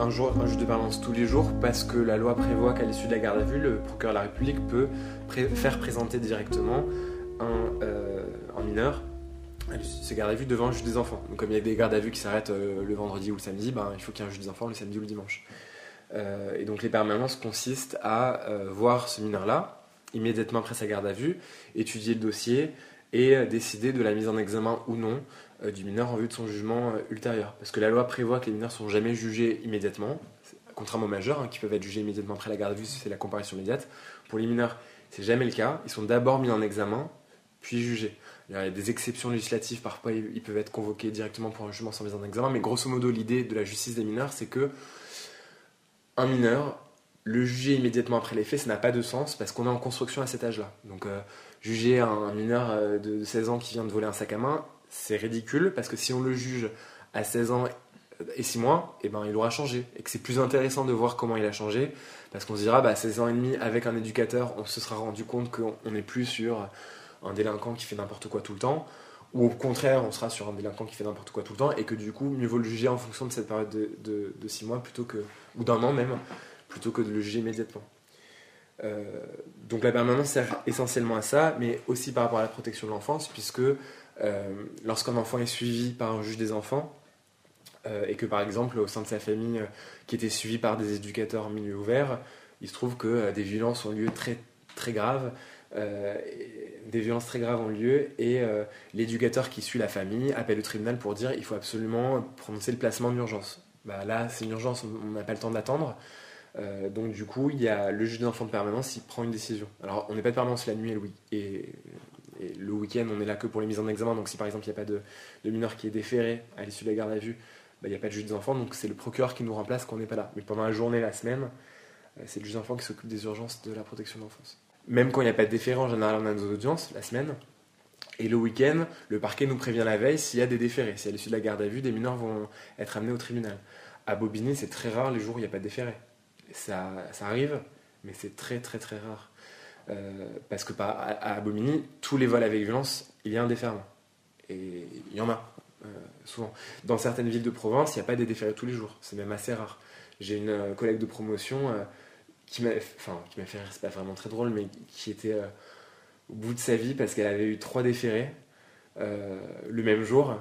un, jour, un juge de permanence tous les jours parce que la loi prévoit qu'à l'issue de la garde à vue, le procureur de la République peut faire présenter directement un, euh, mineur à ces gardes à vue devant un juge des enfants. Donc comme il y a des gardes à vue qui s'arrêtent euh, le vendredi ou le samedi, ben, il faut qu'il y ait un juge des enfants le samedi ou le dimanche. Euh, et donc les permanences consistent à voir ce mineur-là immédiatement après sa garde à vue, étudier le dossier et décider de la mise en examen ou non euh, du mineur en vue de son jugement euh, ultérieur. Parce que la loi prévoit que les mineurs sont jamais jugés immédiatement, contrairement aux majeurs, hein, qui peuvent être jugés immédiatement après la garde à vue si c'est la comparution immédiate. Pour les mineurs, c'est jamais le cas. Ils sont d'abord mis en examen, puis jugés. Il y a des exceptions législatives, parfois ils peuvent être convoqués directement pour un jugement sans mise en examen, mais grosso modo, l'idée de la justice des mineurs, c'est que un mineur, le juger immédiatement après les faits, ça n'a pas de sens parce qu'on est en construction à cet âge-là. Donc, euh, juger un, mineur de 16 ans qui vient de voler un sac à main, c'est ridicule parce que si on le juge à 16 ans et 6 mois, eh ben, il aura changé. Et que c'est plus intéressant de voir comment il a changé parce qu'on se dira, bah, 16 ans et demi avec un éducateur, on se sera rendu compte qu'on n'est plus sur un délinquant qui fait n'importe quoi tout le temps. Ou au contraire, on sera sur un délinquant qui fait n'importe quoi tout le temps et que du coup, mieux vaut le juger en fonction de cette période de, de, 6 mois plutôt que, ou d'un an même, plutôt que de le juger immédiatement. Euh, donc la permanence sert essentiellement à ça, mais aussi par rapport à la protection de l'enfance, puisque euh, lorsqu'un enfant est suivi par un juge des enfants, euh, et que par exemple au sein de sa famille qui était suivi par des éducateurs en milieu ouvert, il se trouve que des violences ont lieu très, très graves, des violences très graves ont lieu, et l'éducateur qui suit la famille appelle le tribunal pour dire il faut absolument prononcer le placement d'urgence. Bah, là, c'est une urgence, on n'a pas le temps d'attendre. Donc du coup, il y a le juge des enfants de permanence, il prend une décision. Alors, on n'est pas de permanence la nuit et le, et le week-end, on est là que pour les mises en examen. Donc, si par exemple, il n'y a pas de, mineur qui est déféré à l'issue de la garde à vue, bah, il n'y a pas de juge des enfants. Donc, c'est le procureur qui nous remplace quand on n'est pas là. Mais pendant la journée, la semaine, euh, c'est le juge des enfants qui s'occupe des urgences de la protection de l'enfance. Même quand il n'y a pas de déféré, en général, on a nos audiences la semaine. Et le week-end, le parquet nous prévient la veille s'il y a des déférés. Si à l'issue de la garde à vue, des mineurs vont être amenés au tribunal. À Bobigny, c'est très rare les jours où il n'y a pas de déféré. Ça, arrive, mais c'est très très très rare. Euh, parce que à, à Bobigny, tous les vols avec violence, il y a un déferment. Et il y en a, euh, souvent. Dans certaines villes de province, il n'y a pas des déférés tous les jours. C'est même assez rare. J'ai une euh, collègue de promotion qui m'a enfin, fait rire, c'est pas vraiment très drôle, mais qui était au bout de sa vie parce qu'elle avait eu trois déférés le même jour,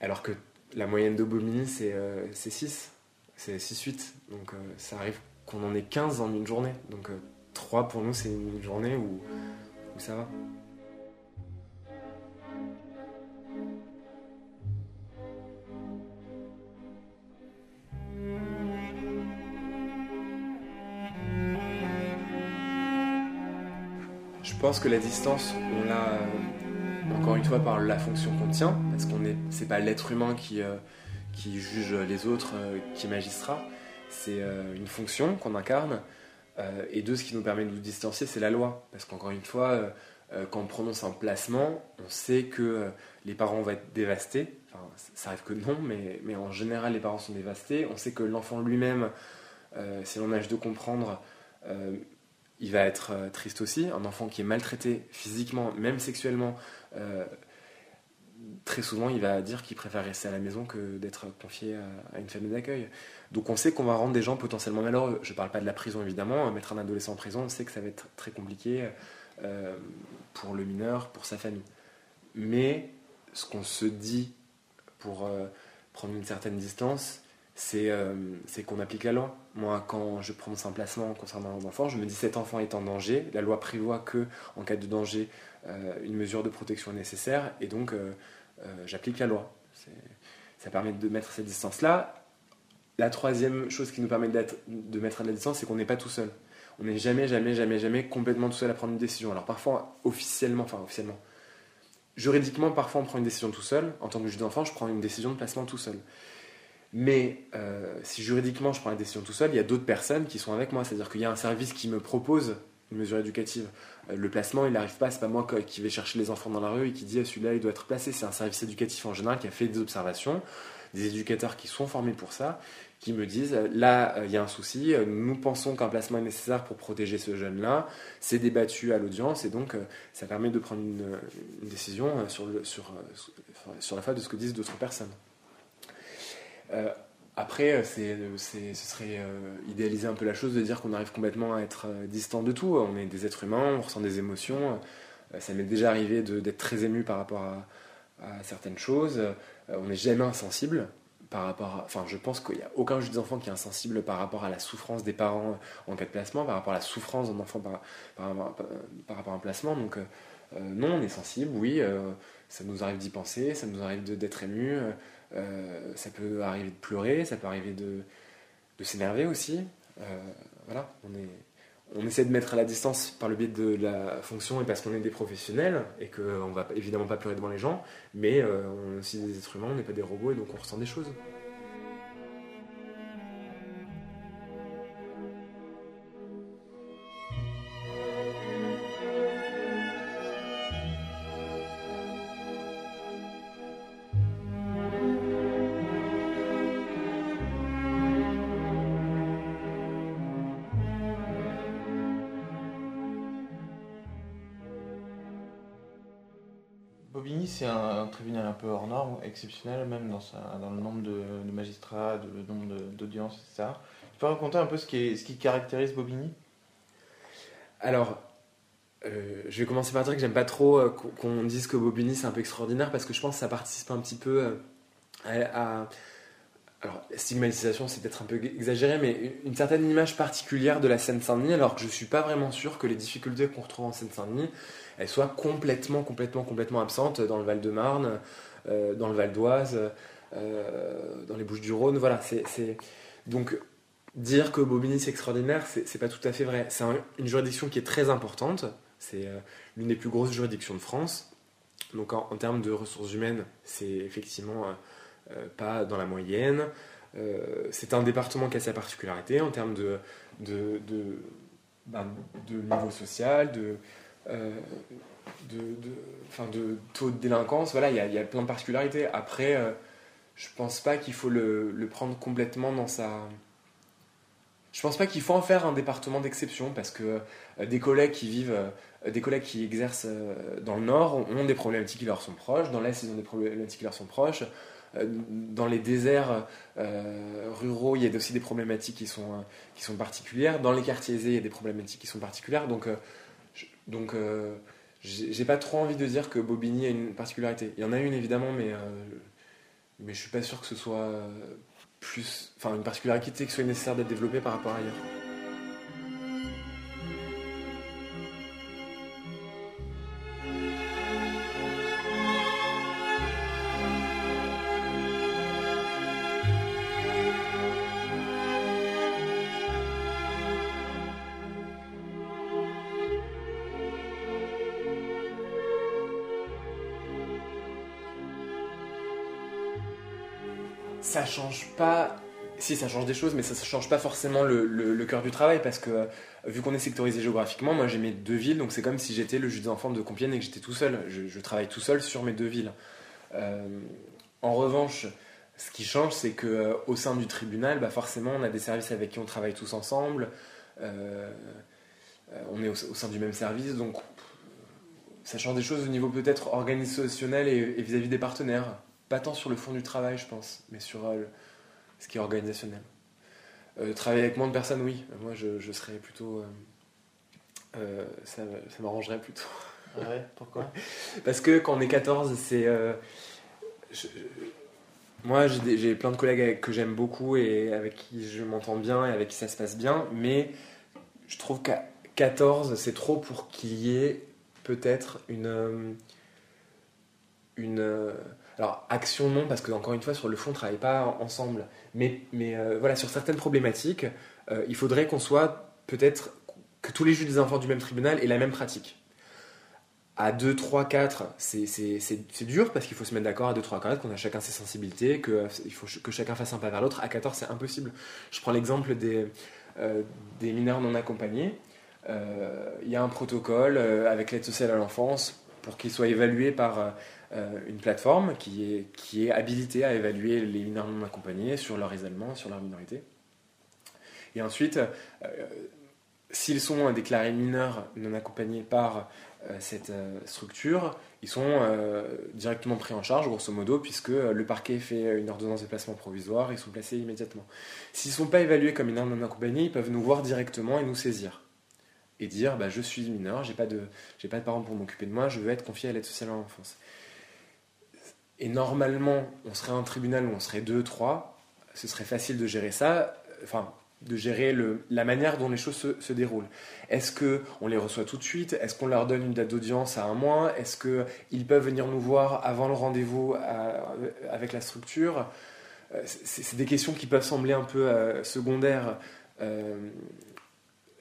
alors que la moyenne de Bobigny, c'est 6. C'est 6-8. Donc ça arrive qu'on en ait 15 en une journée. Donc 3 pour nous, c'est une journée où, ça va. Je pense que la distance, on l'a encore une fois par la fonction qu'on tient, parce qu'on est, c'est pas l'être humain qui, euh, qui juge les autres, euh, qui est magistrat, c'est euh, une fonction qu'on incarne euh, et deux, ce qui nous permet de nous distancier, c'est la loi. Parce qu'encore une fois, euh, euh, quand on prononce un placement, on sait que les parents vont être dévastés. Enfin, ça arrive que non, mais, en général, les parents sont dévastés. On sait que l'enfant lui-même, si l'on a de comprendre, il va être triste aussi. Un enfant qui est maltraité physiquement, même sexuellement, très souvent, il va dire qu'il préfère rester à la maison que d'être confié à, une famille d'accueil. Donc on sait qu'on va rendre des gens potentiellement malheureux. Je ne parle pas de la prison évidemment, mettre un adolescent en prison, on sait que ça va être très compliqué euh, pour le mineur, pour sa famille. Mais ce qu'on se dit pour euh, prendre une certaine distance, euh, c'est qu'on applique la loi. Moi, quand je prononce un placement concernant un enfant, je me dis cet enfant est en danger. La loi prévoit que, en cas de danger, une mesure de protection nécessaire, et donc j'applique la loi. Ça permet de mettre cette distance-là. La troisième chose qui nous permet de mettre à la distance, c'est qu'on n'est pas tout seul. On n'est jamais, jamais, jamais, jamais complètement tout seul à prendre une décision. Alors parfois, officiellement, enfin officiellement, juridiquement, parfois on prend une décision tout seul. En tant que juge d'enfant, je prends une décision de placement tout seul. Mais euh, si juridiquement je prends la décision tout seul, il y a d'autres personnes qui sont avec moi. C'est-à-dire qu'il y a un service qui me propose une mesure éducative. Le placement, il n'arrive pas, c'est pas moi qui vais chercher les enfants dans la rue et qui dit ah, celui-là il doit être placé. C'est un service éducatif en général qui a fait des observations, des éducateurs qui sont formés pour ça, qui me disent là, euh, il y a un souci, euh, nous pensons qu'un placement est nécessaire pour protéger ce jeune-là, c'est débattu à l'audience et donc euh, ça permet de prendre une, décision sur, la foi de ce que disent d'autres personnes. Après, c'est, ce serait idéaliser un peu la chose de dire qu'on arrive complètement à être distant de tout. On est des êtres humains, on ressent des émotions. ça m'est déjà arrivé d'être très ému par rapport à, à certaines choses. on n'est jamais insensible par rapport enfin je pense qu'il n'y a aucun juge d'enfant qui est insensible par rapport à la souffrance des parents en cas de placement, par rapport à la souffrance d'un enfant par, par, rapport à un placement. Donc euh, euh, non, on est sensible, oui, euh, ça nous arrive d'y penser, ça nous arrive d'être ému, ça peut arriver de pleurer, ça peut arriver de, s'énerver aussi. voilà, on essaie de mettre à la distance par le biais de la fonction et parce qu'on est des professionnels et qu'on va évidemment pas pleurer devant les gens, mais euh, on est aussi des êtres humains, on n'est pas des robots et donc on ressent des choses. Peu hors norme, exceptionnel même dans, le nombre de, magistrats, de, le nombre d'audiences, etc. Tu peux raconter un peu ce qui, caractérise Bobigny? Alors, euh, je vais commencer par dire que j'aime pas trop euh, qu'on dise que Bobigny c'est un peu extraordinaire parce que je pense que ça participe un petit peu euh, à, alors, stigmatisation, c'est peut-être un peu exagéré, mais une certaine image particulière de la Seine-Saint-Denis, alors que je suis pas vraiment sûr que les difficultés qu'on retrouve en Seine-Saint-Denis, elles soient complètement, complètement, complètement absentes dans le Val-de-Marne, dans le Val d'Oise, euh, dans les Bouches-du-Rhône. Voilà, donc dire que Bobigny c'est extraordinaire, c'est pas tout à fait vrai. C'est une juridiction qui est très importante. C'est euh, l'une des plus grosses juridictions de France. Donc en, termes de ressources humaines, c'est effectivement euh, pas dans la moyenne. Euh, c'est un département qui a sa particularité en termes de, de, de, ben, niveau social, de, euh, de, de, taux de délinquance. Voilà, il y a, plein de particularités. Après, je pense pas qu'il faut le, prendre complètement dans sa. Je pense pas qu'il faut en faire un département d'exception parce que des collègues qui vivent, des collègues qui exercent dans le Nord ont des problématiques qui leur sont proches, dans l'Est ils ont des problématiques qui leur sont proches. Euh, dans les déserts euh, ruraux, il y a aussi des problématiques qui sont, euh, qui sont particulières. Dans les quartiers aisés, il y a des problématiques qui sont particulières. Donc, donc j'ai pas trop envie de dire que Bobigny a une particularité. Il y en a une évidemment, mais, mais je suis pas sûr que ce soit plus, enfin une particularité qui soit nécessaire d'être développée par rapport à ailleurs. Change pas. Si, ça change des choses, mais ça ne change pas forcément le, cœur du travail parce que, euh, vu qu'on est sectorisé géographiquement, moi j'ai mes deux villes, donc c'est comme si j'étais le juge d'enfants de Compiègne et que j'étais tout seul. Je, travaille tout seul sur mes deux villes. Euh, en revanche, ce qui change, c'est qu'au euh, au sein du tribunal, bah forcément, on a des services avec qui on travaille tous ensemble. on est au, sein du même service, donc ça change des choses au niveau peut-être organisationnel et vis à -vis des partenaires. Pas tant sur le fond du travail, je pense, mais sur euh, ce qui est organisationnel. Euh, travailler avec moins de personnes, oui. Moi, je, serais plutôt. Euh, ça, m'arrangerait plutôt. Ah ouais, pourquoi? Parce que quand on est 14, c'est. moi, j'ai plein de collègues que j'aime beaucoup et avec qui je m'entends bien et avec qui ça se passe bien, mais je trouve qu'à 14, c'est trop pour qu'il y ait peut-être une. une alors, action, non, parce que, encore une fois, sur le fond, on ne travaille pas ensemble. Mais, euh, voilà, sur certaines problématiques, euh, il faudrait qu'on soit peut-être que tous les juges des enfants du même tribunal aient la même pratique. À 2, 3, 4, c'est dur parce qu'il faut se mettre d'accord à 2, 3, 4, qu'on a chacun ses sensibilités, qu'il euh, faut que chacun fasse un pas vers l'autre. À 14, c'est impossible. Je prends l'exemple des, des mineurs non accompagnés. Il y a un protocole avec l'aide sociale à l'enfance pour qu'il soit évalué par euh, une plateforme qui est, qui est habilitée à évaluer les mineurs non accompagnés sur leur isolement, sur leur minorité. Et ensuite, euh, s'ils sont déclarés mineurs non accompagnés par cette structure, ils sont directement pris en charge, grosso modo, puisque le parquet fait une ordonnance de placement provisoire, ils sont placés immédiatement. S'ils ne sont pas évalués comme mineurs non accompagnés, ils peuvent nous voir directement et nous saisir. Et dire bah, Je suis mineur, j'ai pas, pas de parents pour m'occuper de moi, je veux être confié à l'aide sociale à l'enfance. Et normalement, on serait un tribunal où on serait deux, trois, ce serait facile de gérer ça, enfin, de gérer le, la manière dont les choses se, déroulent. Est-ce qu'on les reçoit tout de suite? Est-ce qu'on leur donne une date d'audience à un mois? Est-ce qu'ils peuvent venir nous voir avant le rendez-vous avec la structure? Euh, C'est des questions qui peuvent sembler un peu euh, secondaires euh,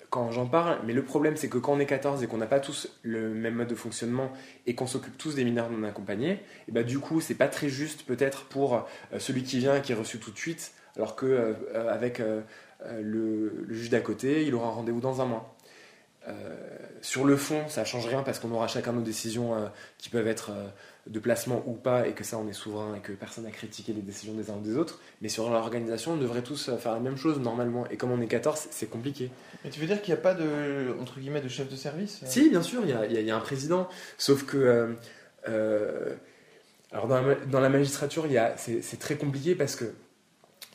quand j'en parle, mais le problème c'est que quand on est 14 et qu'on n'a pas tous le même mode de fonctionnement et qu'on s'occupe tous des mineurs non accompagnés, et bah du coup c'est pas très juste peut-être pour euh, celui qui vient et qui est reçu tout de suite, alors que euh, euh, avec le, juge d'à côté, il aura un rendez-vous dans un mois. sur le fond, ça change rien parce qu'on aura chacun nos décisions qui peuvent être de placement ou pas, et que ça on est souverain et que personne n'a critiqué les décisions des uns ou des autres. Mais sur l'organisation, on devrait tous faire la même chose normalement. Et comme on est 14, c'est compliqué. Mais tu veux dire qu'il n'y a pas de, entre guillemets, de chef de service euh? Si, bien sûr, il y a, un président. Sauf que. Euh, euh, alors dans la, magistrature, c'est très compliqué parce que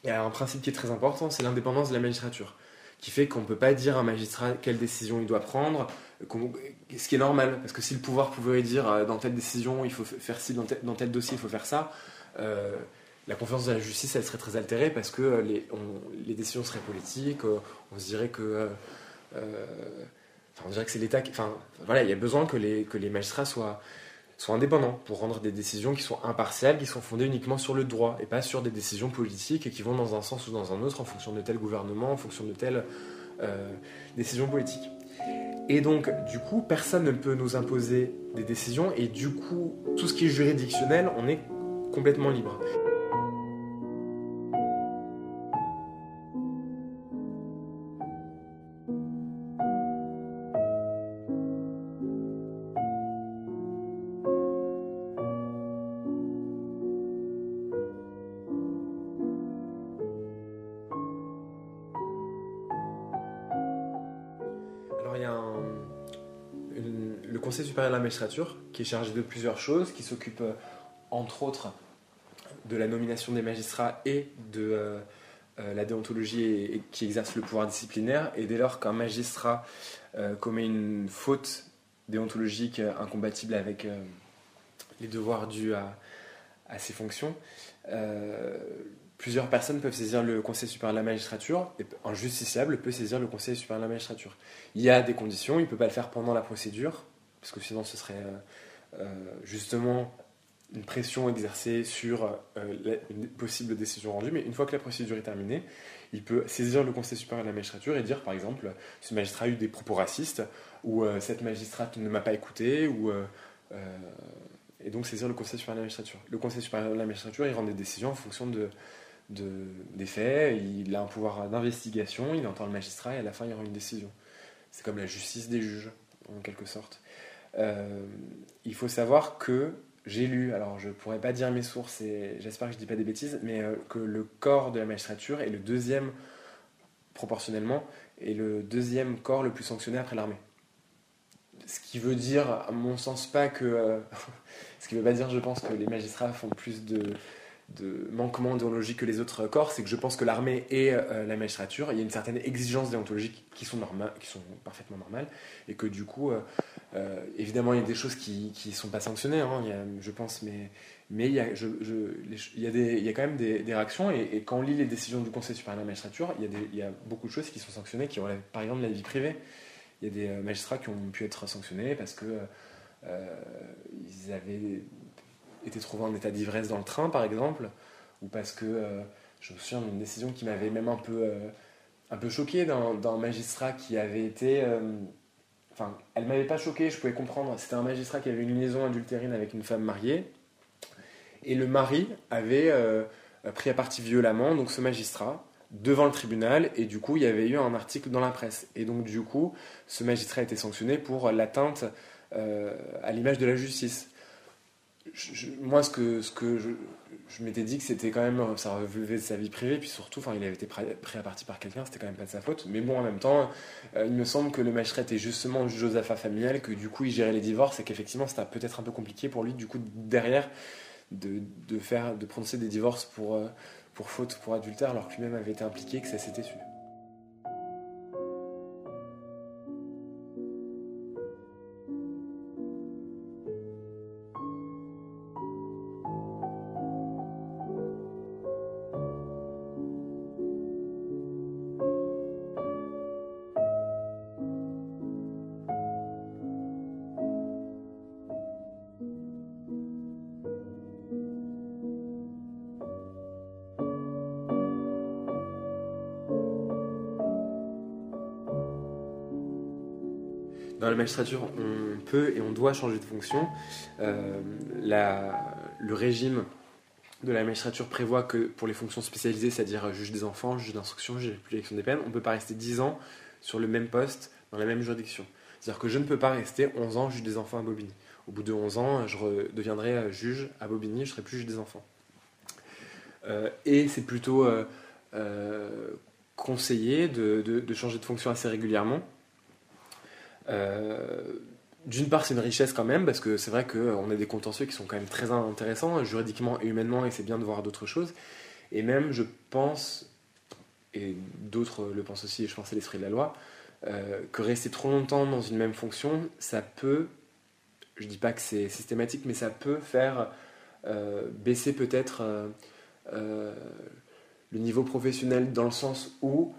il y a un principe qui est très important, c'est l'indépendance de la magistrature, qui fait qu'on ne peut pas dire à un magistrat quelle décision il doit prendre, ce qui est normal, parce que si le pouvoir pouvait dire euh, dans telle décision il faut faire ci, dans tel, dossier il faut faire ça, euh, la confiance de la justice elle serait très altérée parce que euh, les, les décisions seraient politiques, on se dirait que. on dirait que c'est l'État qui. Enfin, voilà, il y a besoin que les, magistrats soient, soient indépendants pour rendre des décisions qui sont impartiales, qui sont fondées uniquement sur le droit et pas sur des décisions politiques et qui vont dans un sens ou dans un autre en fonction de tel gouvernement, en fonction de telle décision politique. Et donc, du coup, personne ne peut nous imposer des décisions et du coup, tout ce qui est juridictionnel, on est complètement libre. La magistrature, qui est chargé de plusieurs choses, qui s'occupe euh, entre autres de la nomination des magistrats et de euh, euh, la déontologie et, qui exerce le pouvoir disciplinaire. Et dès lors qu'un magistrat commet une faute déontologique incompatible avec les devoirs dus à ses fonctions, plusieurs personnes peuvent saisir le Conseil supérieur de la magistrature, et un justiciable peut saisir le Conseil supérieur de la magistrature. Il y a des conditions, il ne peut pas le faire pendant la procédure, parce que sinon ce serait euh, euh, justement une pression exercée sur euh, une possible décision rendue, mais une fois que la procédure est terminée, il peut saisir le Conseil supérieur de la magistrature et dire par exemple ce magistrat a eu des propos racistes, ou cette magistrate ne m'a pas écouté, ou, et donc saisir le Conseil supérieur de la magistrature. Le Conseil supérieur de la magistrature, il rend des décisions en fonction de, de, des faits, il a un pouvoir d'investigation, il entend le magistrat et à la fin il rend une décision. C'est comme la justice des juges, en quelque sorte. Euh, il faut savoir que j'ai lu, alors je pourrais pas dire mes sources et j'espère que je dis pas des bêtises, mais euh, que le corps de la magistrature est le deuxième, proportionnellement, est le deuxième corps le plus sanctionné après l'armée. Ce qui veut dire, à mon sens, pas que. Euh, ce qui veut pas dire, je pense, que les magistrats font plus de, de manquements déontologiques que les autres corps, c'est que je pense que l'armée et la magistrature, il y a une certaine exigence déontologique qui sont, normales, qui sont parfaitement normales, et que du coup, évidemment, il y a des choses qui ne sont pas sanctionnées, hein, je pense, mais, mais il, y a, y quand même des, réactions. Et, quand on lit les décisions du Conseil supérieur de la magistrature, il y, a y a beaucoup de choses qui sont sanctionnées, qui relèvent par exemple de la vie privée. Il y a des euh, magistrats qui ont pu être sanctionnés parce que euh, avaient été trouvés en état d'ivresse dans le train, par exemple, ou parce que je me souviens d'une décision qui m'avait même un peu, un peu choqué d'un magistrat qui avait été Enfin, elle m'avait pas choqué, je pouvais comprendre. C'était un magistrat qui avait une liaison adultérine avec une femme mariée. Et le mari avait euh, pris à partie violemment donc ce magistrat devant le tribunal et du coup il y avait eu un article dans la presse et donc du coup ce magistrat a été sanctionné pour l'atteinte euh, à l'image de la justice. Moi, ce que, ce que je, m'étais dit que c'était quand même, ça relevait de sa vie privée, puis surtout, enfin, il avait été pris à partie par quelqu'un, c'était quand même pas de sa faute. Mais bon, en même temps, euh, il me semble que le magistrat était justement affaires familiales, que du coup, il gérait les divorces, et qu'effectivement, c'était peut-être un peu compliqué pour lui, du coup, derrière, de, de de prononcer des divorces pour, euh, pour faute, pour adultère, alors que lui-même avait été impliqué, que ça s'était su. Dans la magistrature, on peut et on doit changer de fonction. Euh, le régime de la magistrature prévoit que pour les fonctions spécialisées, c'est-à-dire juge des enfants, juge d'instruction, juge d'élection des peines, on ne peut pas rester 10 ans sur le même poste dans la même juridiction. C'est-à-dire que je ne peux pas rester 11 ans juge des enfants à Bobigny. Au bout de 11 ans, je deviendrai juge à Bobigny, je serai plus juge des enfants. Euh, et c'est plutôt euh, conseillé de, changer de fonction assez régulièrement. Euh, d'une part, c'est une richesse quand même, parce que c'est vrai qu'on a des contentieux qui sont quand même très intéressants, juridiquement et humainement, et c'est bien de voir d'autres choses. Et même, je pense, et d'autres le pensent aussi, et je pense à l'esprit de la loi, euh, que rester trop longtemps dans une même fonction, ça peut, je dis pas que c'est systématique, mais ça peut faire euh, baisser peut-être le niveau professionnel dans le sens où,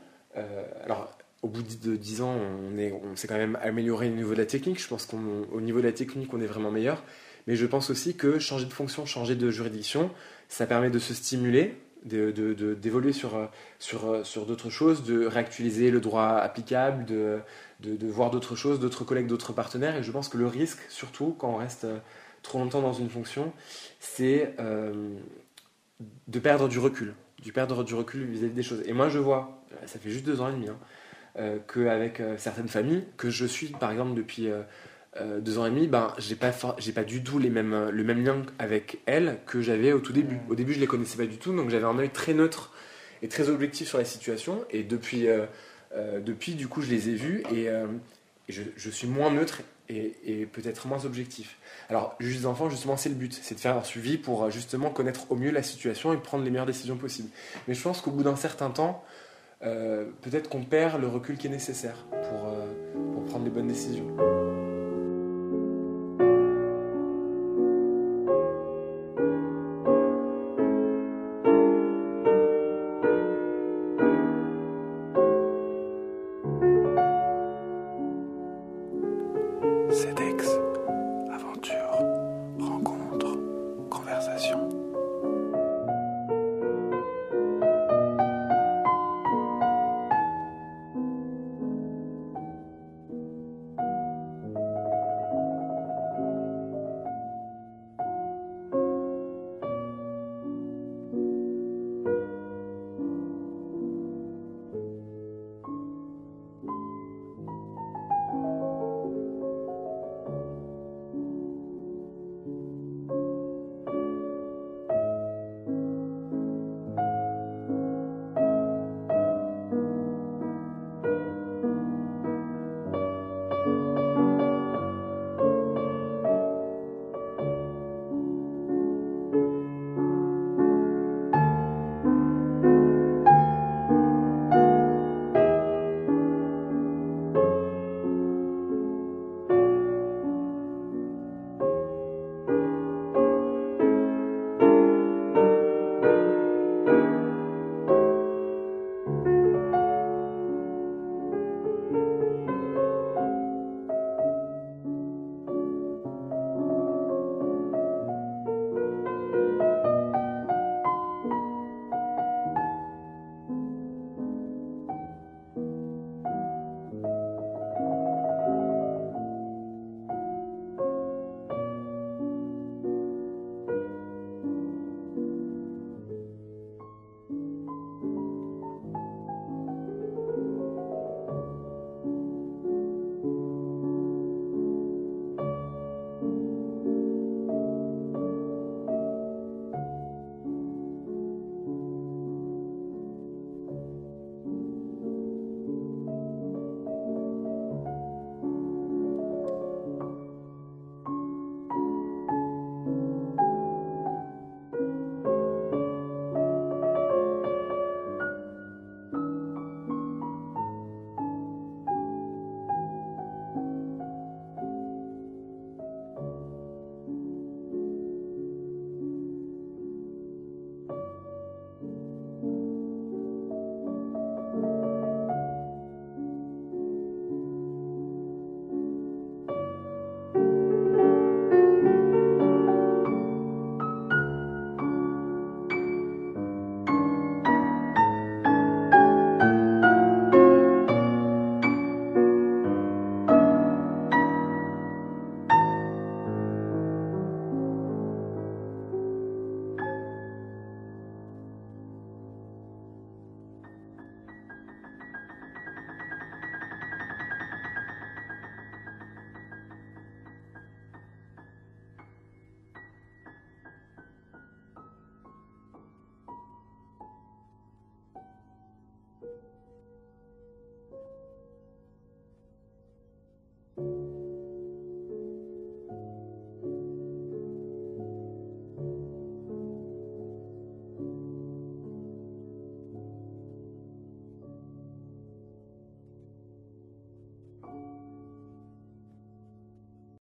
alors au bout de 10 ans, on, est, on s'est quand même amélioré au niveau de la technique. Je pense qu'au niveau de la technique, on est vraiment meilleur. Mais je pense aussi que changer de fonction, changer de juridiction, ça permet de se stimuler, d'évoluer sur, sur, sur d'autres choses, de réactualiser le droit applicable, de, de voir d'autres choses, d'autres collègues, d'autres partenaires. Et je pense que le risque, surtout quand on reste trop longtemps dans une fonction, c'est euh, de perdre du recul, de perdre du recul vis-à-vis des choses. Et moi, je vois, ça fait juste deux ans et demi, hein, euh, qu'avec euh, certaines familles que je suis, par exemple, depuis euh, deux ans et demi, ben, j'ai pas, j'ai pas du tout les mêmes, le même lien avec elles que j'avais au tout début. Au début, je les connaissais pas du tout, donc j'avais un œil très neutre et très objectif sur la situation. Et depuis, depuis du coup, je les ai vues et, je, je, suis moins neutre et, et peut-être moins objectif. Alors, juge des enfants, justement, c'est le but, c'est de faire un suivi pour justement connaître au mieux la situation et prendre les meilleures décisions possibles. Mais je pense qu'au bout d'un certain temps, euh, peut-être qu'on perd le recul qui est nécessaire pour, euh, pour prendre les bonnes décisions.